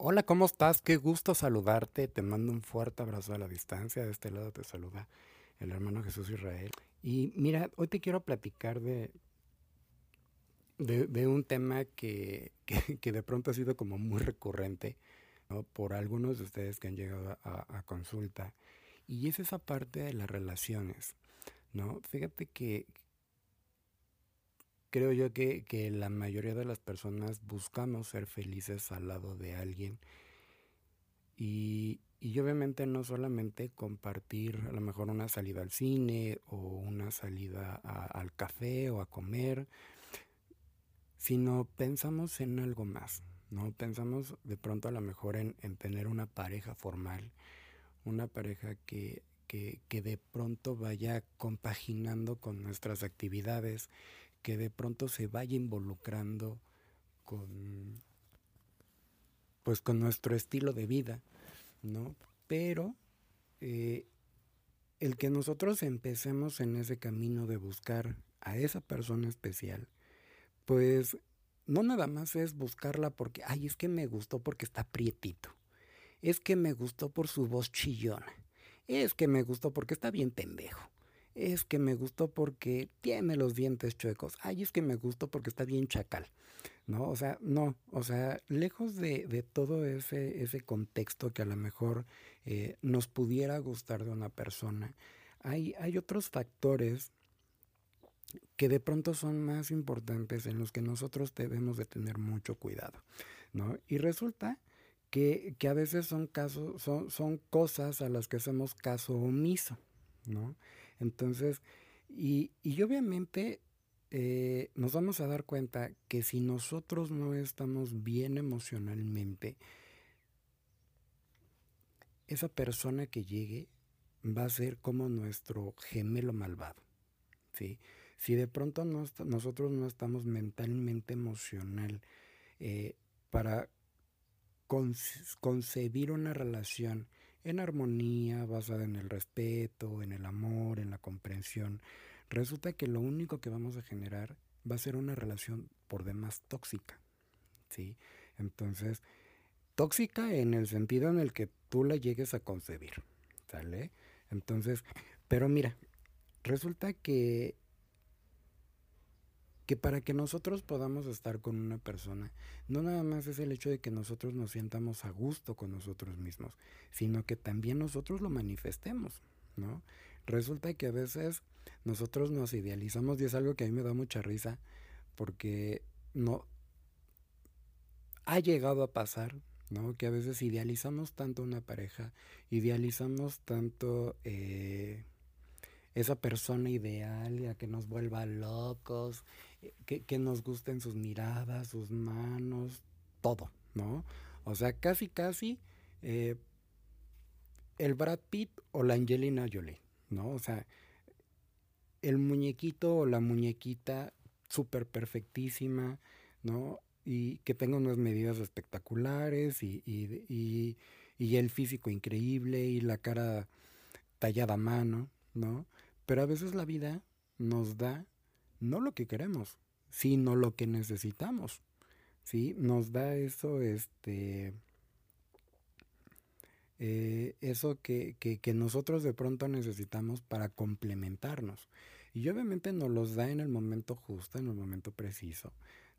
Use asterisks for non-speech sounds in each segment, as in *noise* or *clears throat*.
Hola, ¿cómo estás? Qué gusto saludarte. Te mando un fuerte abrazo a la distancia. De este lado te saluda el hermano Jesús Israel. Y mira, hoy te quiero platicar de, de, un tema *laughs* que, que, de pronto ha sido como muy recurrente por algunos de ustedes que han llegado a, consulta. Y es esa parte de las relaciones. ¿no? Fíjate que, creo yo que, la mayoría de las personas buscamos ser felices al lado de alguien y, obviamente no solamente compartir a lo mejor una salida al cine o una salida al café o a comer, sino pensamos en algo más, ¿no? Pensamos de pronto a lo mejor en, tener una pareja formal, una pareja que, que de pronto vaya compaginando con nuestras actividades, que de pronto se vaya involucrando con pues con nuestro estilo de vida, ¿no? Pero eh, el que nosotros empecemos en ese camino de buscar a esa persona especial, pues no nada más es buscarla porque, ay, es que me gustó porque está prietito, es que me gustó por su voz chillona, es que me gustó porque está bien pendejo, es que me gustó porque tiene los dientes chuecos, ay, es que me gustó porque está bien chacal, ¿no? O sea, no, o sea, lejos de, todo ese, ese contexto que a lo mejor eh, nos pudiera gustar de una persona, hay, hay otros factores que de pronto son más importantes en los que nosotros debemos de tener mucho cuidado, ¿no? Y resulta que, que a veces son casos, son, son cosas a las que hacemos caso omiso, ¿no? Entonces, y, y obviamente eh, nos vamos a dar cuenta que si nosotros no estamos bien emocionalmente, esa persona que llegue va a ser como nuestro gemelo malvado. ¿sí? Si de pronto nosotros no estamos mentalmente emocional eh, para concebir una relación en armonía, basada en el respeto, en el amor, en la comprensión, resulta que lo único que vamos a generar va a ser una relación por demás tóxica. ¿sí? Entonces, tóxica en el sentido en el que tú la llegues a concebir. ¿Sale? Entonces, pero mira, resulta que que para que nosotros podamos estar con una persona, no nada más es el hecho de que nosotros nos sientamos a gusto con nosotros mismos, sino que también nosotros lo manifestemos, ¿no? Resulta que a veces nosotros nos idealizamos y es algo que a mí me da mucha risa porque no ha llegado a pasar, ¿no? Que a veces idealizamos tanto una pareja, idealizamos tanto eh, esa persona ideal a que nos vuelva locos que, nos gusten sus miradas, sus manos, todo, ¿no? O sea, casi, casi eh, el Brad Pitt o la Angelina Jolie, ¿no? O sea, el muñequito o la muñequita súper perfectísima, ¿no? Y que tenga unas medidas espectaculares y, y, y, el físico increíble y la cara tallada a mano, ¿no? Pero a veces la vida nos da no lo que queremos, sino lo que necesitamos. ¿sí? Nos da eso, este, eh, eso que, que, nosotros de pronto necesitamos para complementarnos. Y obviamente nos los da en el momento justo, en el momento preciso,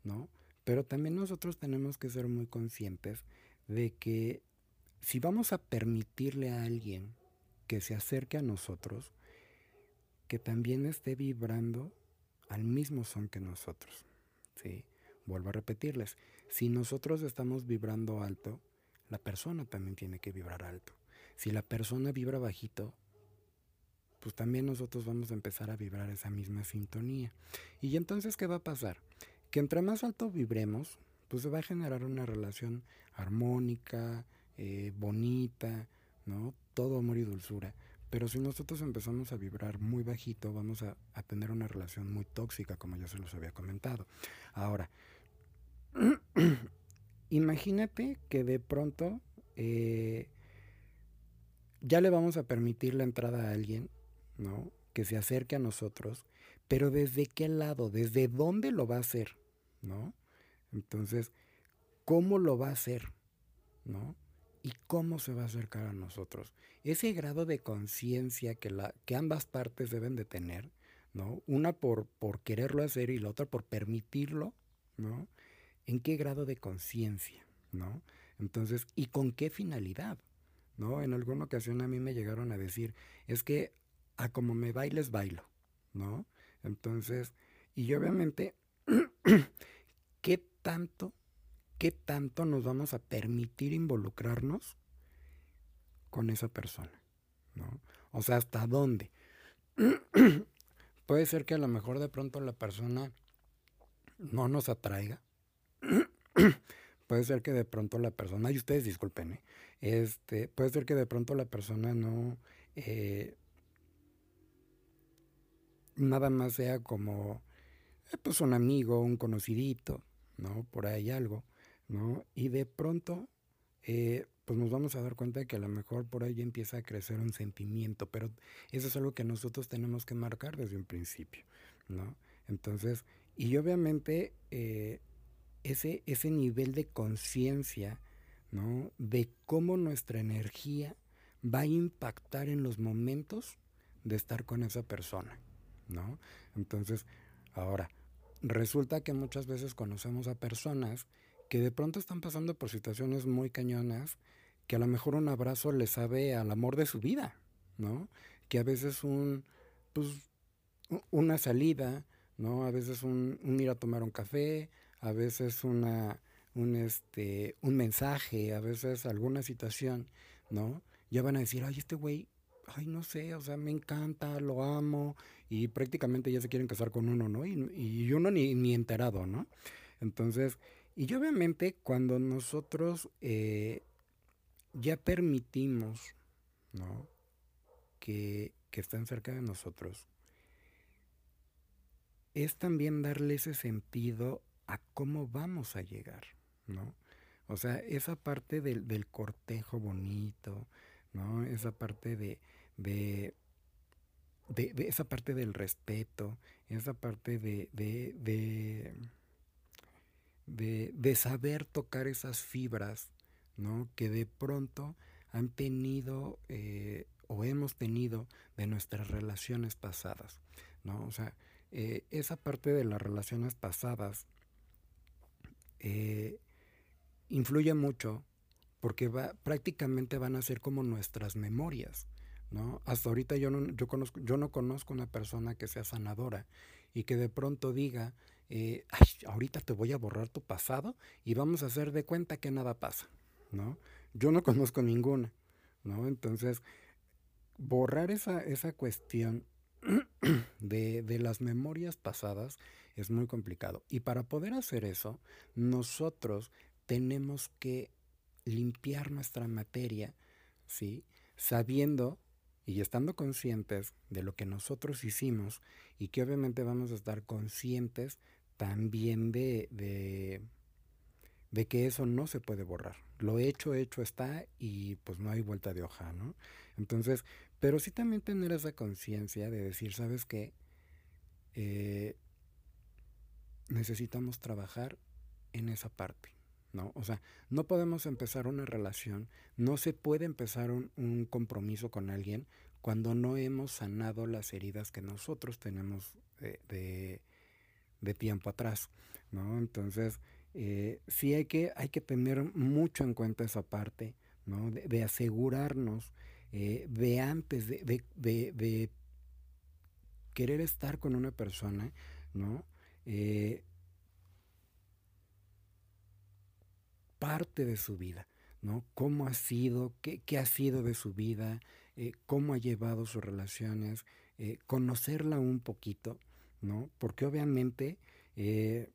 ¿no? Pero también nosotros tenemos que ser muy conscientes de que si vamos a permitirle a alguien que se acerque a nosotros, que también esté vibrando al mismo son que nosotros. ¿sí? Vuelvo a repetirles, si nosotros estamos vibrando alto, la persona también tiene que vibrar alto. Si la persona vibra bajito, pues también nosotros vamos a empezar a vibrar esa misma sintonía. Y entonces, ¿qué va a pasar? Que entre más alto vibremos, pues se va a generar una relación armónica, eh, bonita, ¿no? Todo amor y dulzura. Pero si nosotros empezamos a vibrar muy bajito, vamos a, tener una relación muy tóxica, como ya se los había comentado. Ahora, *clears throat* imagínate que de pronto eh, ya le vamos a permitir la entrada a alguien, ¿no? Que se acerque a nosotros, pero ¿desde qué lado? ¿Desde dónde lo va a hacer? ¿No? Entonces, ¿cómo lo va a hacer? ¿no? ¿Y cómo se va a acercar a nosotros? Ese grado de conciencia que, que ambas partes deben de tener, ¿no? Una por, por quererlo hacer y la otra por permitirlo, ¿no? ¿En qué grado de conciencia, ¿no? Entonces, ¿y con qué finalidad? ¿No? En alguna ocasión a mí me llegaron a decir, es que a como me bailes, bailo, ¿no? Entonces, y obviamente, *clears throat* ¿qué tanto, qué tanto nos vamos a permitir involucrarnos con esa persona? ¿no? O sea, ¿hasta dónde? *clears throat* Puede ser que a lo mejor de pronto la persona no nos atraiga. *clears throat* puede ser que de pronto la persona, y ustedes disculpen, ¿eh? este, puede ser que de pronto la persona no, eh, nada más sea como, eh, pues un amigo, un conocidito, ¿no? Por ahí algo, ¿no? Y de pronto, eh, pues nos vamos a dar cuenta de que a lo mejor por ahí empieza a crecer un sentimiento, pero eso es algo que nosotros tenemos que marcar desde un principio, ¿no? Entonces, y obviamente eh, ese, ese nivel de conciencia, ¿no? De cómo nuestra energía va a impactar en los momentos de estar con esa persona, ¿no? Entonces, ahora, resulta que muchas veces conocemos a personas que de pronto están pasando por situaciones muy cañonas, que a lo mejor un abrazo les sabe al amor de su vida, ¿no? Que a veces un, pues, una salida, ¿no? A veces un, ir a tomar un café, a veces una, un, este, un mensaje, a veces alguna situación, ¿no? Ya van a decir, ay, este güey ay, no sé, o sea, me encanta, lo amo, y prácticamente ya se quieren casar con uno, ¿no? Y, y uno ni, ni, enterado, ¿no? Entonces, y obviamente cuando nosotros eh, ya permitimos, ¿no? Que, que están cerca de nosotros, es también darle ese sentido a cómo vamos a llegar, ¿no? O sea, esa parte del, del cortejo bonito, ¿no? Esa parte de, de, de, esa parte del respeto, esa parte de, de, de, saber tocar esas fibras, ¿no? Que de pronto han tenido eh, o hemos tenido de nuestras relaciones pasadas, ¿no? O sea, eh, esa parte de las relaciones pasadas eh, influye mucho porque va, prácticamente van a ser como nuestras memorias, ¿no? Hasta ahorita yo no, yo, conozco, yo no conozco una persona que sea sanadora y que de pronto diga, eh, ahorita te voy a borrar tu pasado y vamos a hacer de cuenta que nada pasa, ¿no? Yo no *laughs* conozco ninguna, ¿no? Entonces, borrar esa, esa cuestión *clears throat* de, de las memorias pasadas es muy complicado. Y para poder hacer eso, nosotros tenemos que limpiar nuestra materia, ¿sí? Sabiendo y estando conscientes de lo que nosotros hicimos y que obviamente vamos a estar conscientes también de, de, de, que eso no se puede borrar. Lo hecho, hecho está y pues no hay vuelta de hoja, ¿no? Entonces, pero sí también tener esa conciencia de decir, ¿sabes qué? Eh, necesitamos trabajar en esa parte. ¿no? O sea, no podemos empezar una relación, no se puede empezar un, compromiso con alguien cuando no hemos sanado las heridas que nosotros tenemos de, tiempo atrás, ¿no? Entonces, eh, sí hay que, hay que tener mucho en cuenta esa parte, ¿no? De, asegurarnos eh, de antes de, de, querer estar con una persona, ¿no? Eh, parte de su vida, ¿no? ¿Cómo ha sido? ¿Qué, qué ha sido de su vida? ¿Cómo ha llevado sus relaciones? Conocerla un poquito, ¿no? Porque obviamente eh,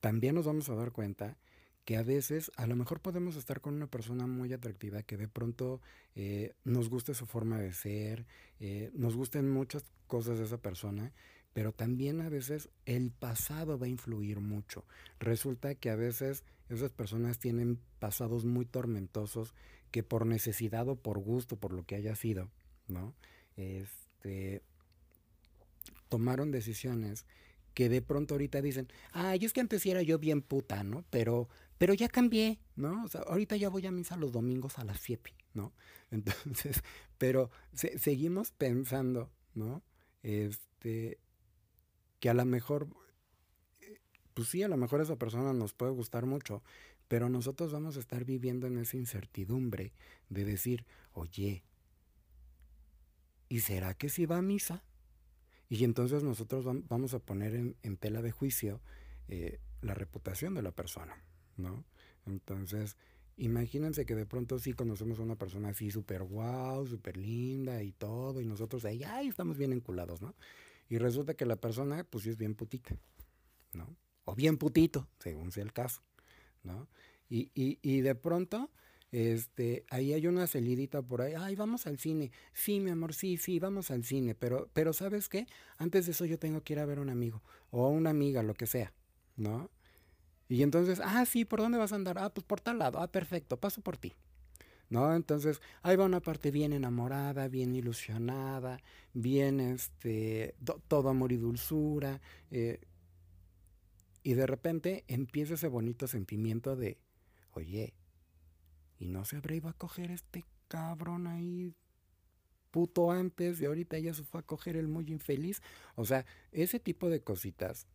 también nos vamos a dar cuenta que a veces a lo mejor podemos estar con una persona muy atractiva que de pronto nos guste su forma de ser, nos gusten muchas cosas de esa persona, pero también a veces el pasado va a influir mucho. Resulta que a veces esas personas tienen pasados muy tormentosos que por necesidad o por gusto, por lo que haya sido, ¿no? Este, tomaron decisiones que de pronto ahorita dicen, ay, es que antes era yo bien puta, ¿no? Pero, pero ya cambié, ¿no? O sea, ahorita ya voy a misa los domingos a las 7, ¿no? *laughs* Entonces, pero seguimos pensando, ¿no? Este, que a lo mejor, pues sí, a lo mejor esa persona nos puede gustar mucho, pero nosotros vamos a estar viviendo en esa incertidumbre de decir, oye, ¿y será que si va a misa? Y entonces nosotros vamos a poner en, tela de juicio eh, la reputación de la persona, ¿no? Entonces, imagínense que de pronto sí conocemos a una persona así súper guau, súper linda y todo, y nosotros ahí, ay, estamos bien enculados, ¿no? Y resulta que la persona, pues sí es bien putita, ¿no? O bien putito, según sea el caso, ¿no? Y, y, y de pronto este, ahí hay una salidita por ahí, ay, vamos al cine. Sí, mi amor, sí, sí, vamos al cine, pero, pero ¿sabes qué? Antes de eso yo tengo que ir a ver a un amigo o a una amiga, lo que sea, ¿no? Y entonces, ah, sí, ¿por dónde vas a andar? Ah, pues por tal lado, ah, perfecto, paso por ti. ¿No? Entonces, ahí va una parte bien enamorada, bien ilusionada, bien, este, todo amor y dulzura. Eh, y de repente empieza ese bonito sentimiento de, oye, y no se habrá ido a coger este cabrón ahí puto antes y ahorita ya se fue a coger el muy infeliz. O sea, ese tipo de cositas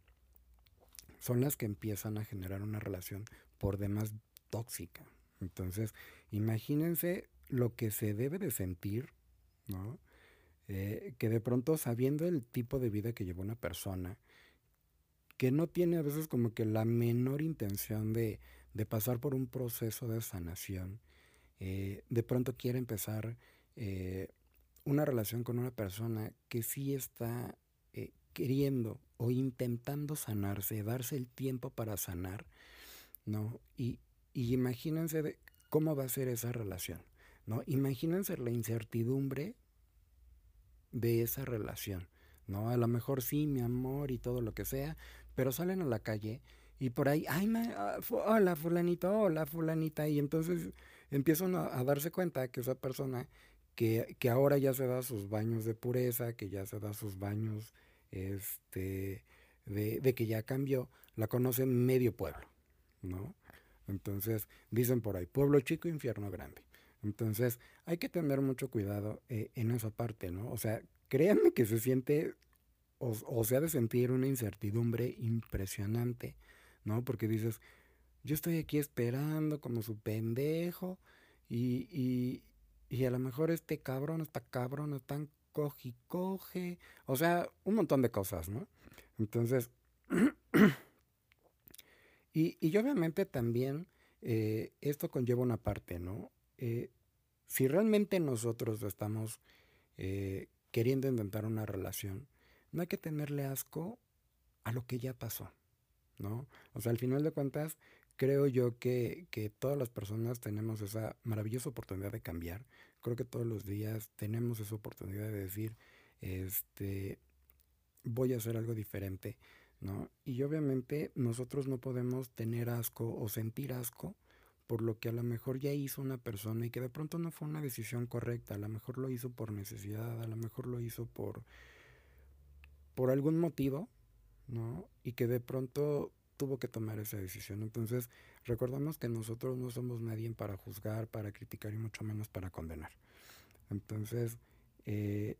son las que empiezan a generar una relación por demás tóxica. Entonces, imagínense lo que se debe de sentir, ¿no? Eh, que de pronto sabiendo el tipo de vida que lleva una persona, que no tiene a veces como que la menor intención de, de pasar por un proceso de sanación, eh, de pronto quiere empezar eh, una relación con una persona que sí está eh, queriendo o intentando sanarse, darse el tiempo para sanar, ¿no? Y, y imagínense cómo va a ser esa relación, ¿no? Imagínense la incertidumbre de esa relación, ¿no? A lo mejor sí, mi amor y todo lo que sea, pero salen a la calle y por ahí, ay, ah, hola fulanito, hola fulanita, y entonces empiezan a, darse cuenta que esa persona que, que, ahora ya se da sus baños de pureza, que ya se da sus baños este, de, de que ya cambió, la conoce medio pueblo, ¿no? Entonces, dicen por ahí, pueblo chico, infierno grande. Entonces, hay que tener mucho cuidado eh, en esa parte, ¿no? O sea, créanme que se siente, o se ha de sentir una incertidumbre impresionante ¿no? Porque dices, yo estoy aquí esperando como su pendejo y, y, y a lo mejor este cabrón, esta cabrón, están coge y coge, o sea, un montón de cosas, ¿no? Entonces, *clears throat* y, y obviamente también eh, esto conlleva una parte, ¿no? Eh, si realmente nosotros estamos eh, queriendo intentar una relación, no hay que tenerle asco a lo que ya pasó. ¿No? O sea, al final de cuentas, creo yo que, que todas las personas tenemos esa maravillosa oportunidad de cambiar. Creo que todos los días tenemos esa oportunidad de decir, este, voy a hacer algo diferente, ¿no? Y obviamente nosotros no podemos tener asco o sentir asco por lo que a lo mejor ya hizo una persona y que de pronto no fue una decisión correcta, a lo mejor lo hizo por necesidad, a lo mejor lo hizo por, por algún motivo, ¿no? Y que de pronto tuvo que tomar esa decisión. Entonces, recordamos que nosotros no somos nadie para juzgar, para criticar y mucho menos para condenar. Entonces, eh,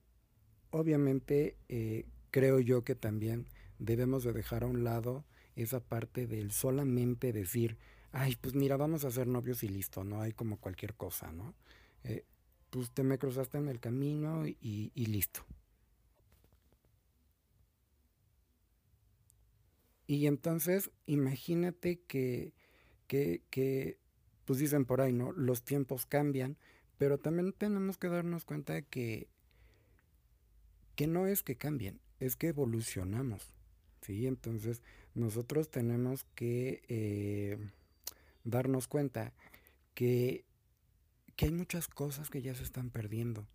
obviamente, eh, creo yo que también debemos de dejar a un lado esa parte del solamente decir, ay, pues mira, vamos a ser novios y listo, no hay como cualquier cosa, ¿no? Eh, pues te me cruzaste en el camino y, y listo. Y entonces, imagínate que, que, pues dicen por ahí, ¿no? Los tiempos cambian, pero también tenemos que darnos cuenta de que, que no es que cambien, es que evolucionamos, ¿sí? Entonces, nosotros tenemos que eh, darnos cuenta que, que hay muchas cosas que ya se están perdiendo,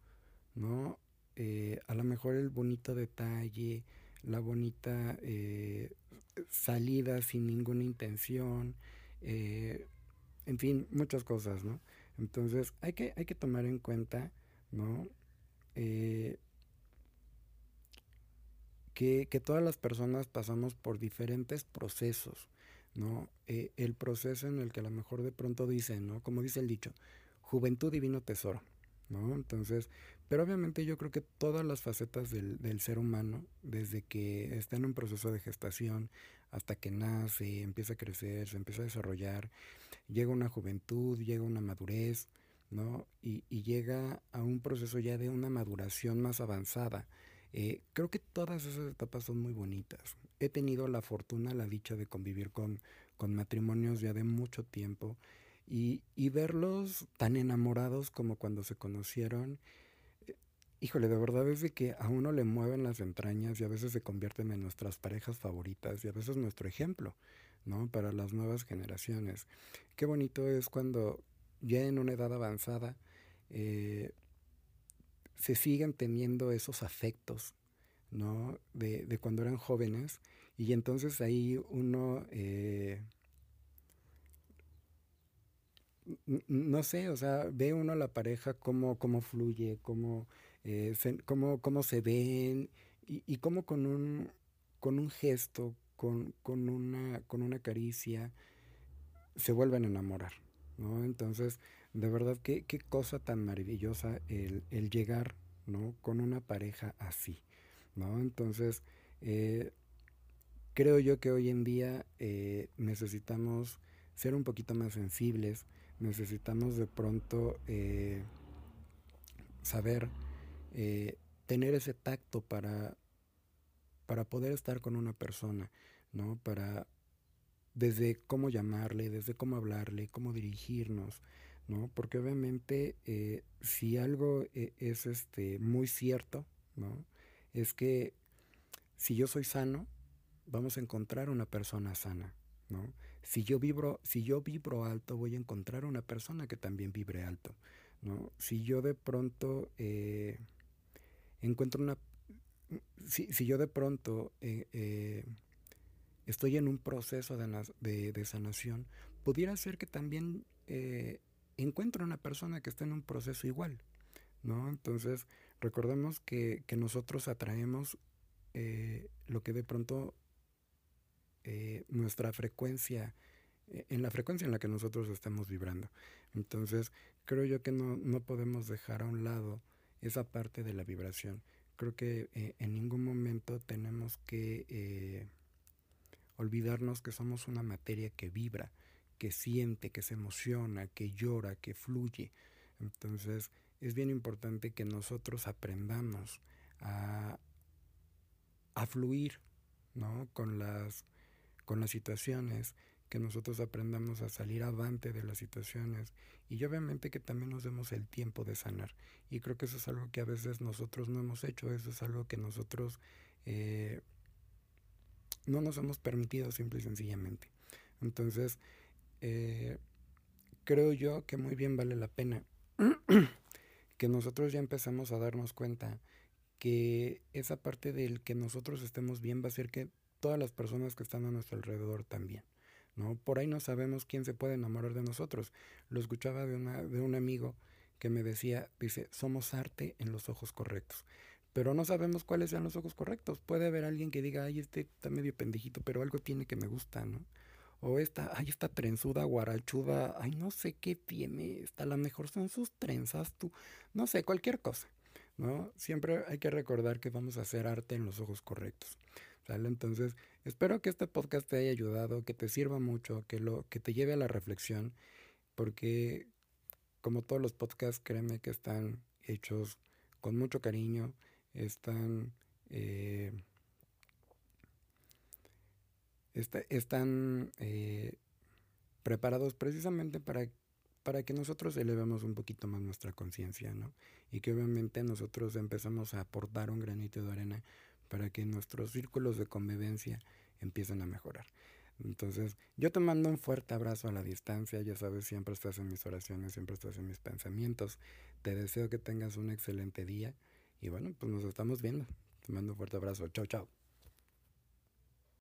¿no? Eh, a lo mejor el bonito detalle, la bonita eh, salida sin ninguna intención, eh, en fin, muchas cosas, ¿no? Entonces hay que, hay que tomar en cuenta, ¿no? Eh, que, todas las personas pasamos por diferentes procesos, ¿no? Eh, el proceso en el que a lo mejor de pronto dicen, ¿no? Como dice el dicho, juventud divino tesoro, ¿no? Entonces, pero obviamente yo creo que todas las facetas del, ser humano, desde que está en un proceso de gestación hasta que nace, empieza a crecer, se empieza a desarrollar, llega una juventud, llega una madurez, ¿no? Y, llega a un proceso ya de una maduración más avanzada, eh, creo que todas esas etapas son muy bonitas. He tenido la fortuna, la dicha de convivir con, matrimonios ya de mucho tiempo y, verlos tan enamorados como cuando se conocieron. Híjole, de verdad es de que a uno le mueven las entrañas y a veces se convierten en nuestras parejas favoritas y a veces nuestro ejemplo, ¿no? Para las nuevas generaciones. Qué bonito es cuando ya en una edad avanzada eh, se siguen teniendo esos afectos, ¿no? De, de cuando eran jóvenes. Y entonces ahí uno, eh, no sé, o sea, ve uno a la pareja cómo, cómo fluye, cómo, eh, cómo, se ven y, y cómo con un, con un gesto, con, con, una, con una caricia, se vuelven a enamorar, ¿no? Entonces, de verdad, qué, qué cosa tan maravillosa el, el, llegar, ¿no? Con una pareja así, ¿no? Entonces, eh, creo yo que hoy en día eh, necesitamos ser un poquito más sensibles, necesitamos de pronto eh, saber eh, tener ese tacto para, para poder estar con una persona, ¿no? Para desde cómo llamarle, desde cómo hablarle, cómo dirigirnos, ¿no? Porque obviamente eh, si algo eh, es este, muy cierto, ¿no? Es que si yo soy sano, vamos a encontrar una persona sana, ¿no? Si yo vibro, si yo vibro alto, voy a encontrar una persona que también vibre alto, ¿no? Si yo de pronto eh, encuentro una, si, si, yo de pronto estoy en un proceso de, de, sanación, pudiera ser que también encuentra una persona que está en un proceso igual, ¿no? Entonces, recordemos que, que nosotros atraemos eh, lo que de pronto eh, nuestra frecuencia, eh, en la frecuencia en la que nosotros estamos vibrando. Entonces, creo yo que no, no podemos dejar a un lado esa parte de la vibración. Creo que eh, en ningún momento tenemos que eh, olvidarnos que somos una materia que vibra, que siente, que se emociona, que llora, que fluye. Entonces es bien importante que nosotros aprendamos a, a fluir ¿no? con, las, con las situaciones, que nosotros aprendamos a salir avante de las situaciones y obviamente que también nos demos el tiempo de sanar. Y creo que eso es algo que a veces nosotros no hemos hecho, eso es algo que nosotros eh, no nos hemos permitido simple y sencillamente. Entonces, eh, creo yo que muy bien vale la pena *clears throat* que nosotros ya empezamos a darnos cuenta que esa parte del que nosotros estemos bien va a ser que todas las personas que están a nuestro alrededor también. ¿No? Por ahí no sabemos quién se puede enamorar de nosotros. Lo escuchaba de, una, de un amigo que me decía, dice, somos arte en los ojos correctos. Pero no sabemos cuáles sean los ojos correctos. Puede haber alguien que diga, ay, este está medio pendejito, pero algo tiene que me gusta, ¿no? O esta, ay, esta trenzuda guarachuda, ay, no sé qué tiene, está la mejor son sus trenzas, tú, no sé, cualquier cosa, ¿no? Siempre hay que recordar que vamos a hacer arte en los ojos correctos, ¿sale? Entonces, espero que este podcast te haya ayudado, que te sirva mucho, que, lo, que te lleve a la reflexión, porque como todos los podcasts, créeme que están hechos con mucho cariño, están... Eh, están eh, preparados precisamente para, para que nosotros elevemos un poquito más nuestra conciencia, ¿no? Y que obviamente nosotros empezamos a aportar un granito de arena para que nuestros círculos de convivencia empiecen a mejorar. Entonces, yo te mando un fuerte abrazo a la distancia, ya sabes, siempre estás en mis oraciones, siempre estás en mis pensamientos. Te deseo que tengas un excelente día y bueno, pues nos estamos viendo. Te mando un fuerte abrazo. Chao, chao.